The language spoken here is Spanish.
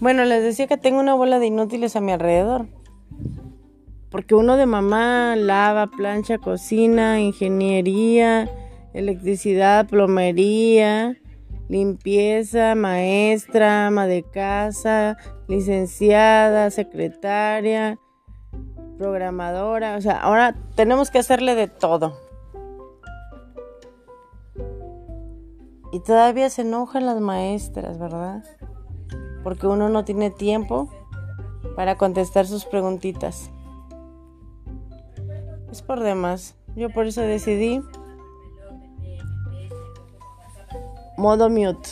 Bueno, les decía que tengo una bola de inútiles a mi alrededor. Porque uno de mamá lava, plancha, cocina, ingeniería, electricidad, plomería, limpieza, maestra, ama de casa, licenciada, secretaria, programadora. O sea, ahora tenemos que hacerle de todo. Y todavía se enojan las maestras, ¿verdad? Porque uno no tiene tiempo para contestar sus preguntitas. Es por demás. Yo por eso decidí modo mute.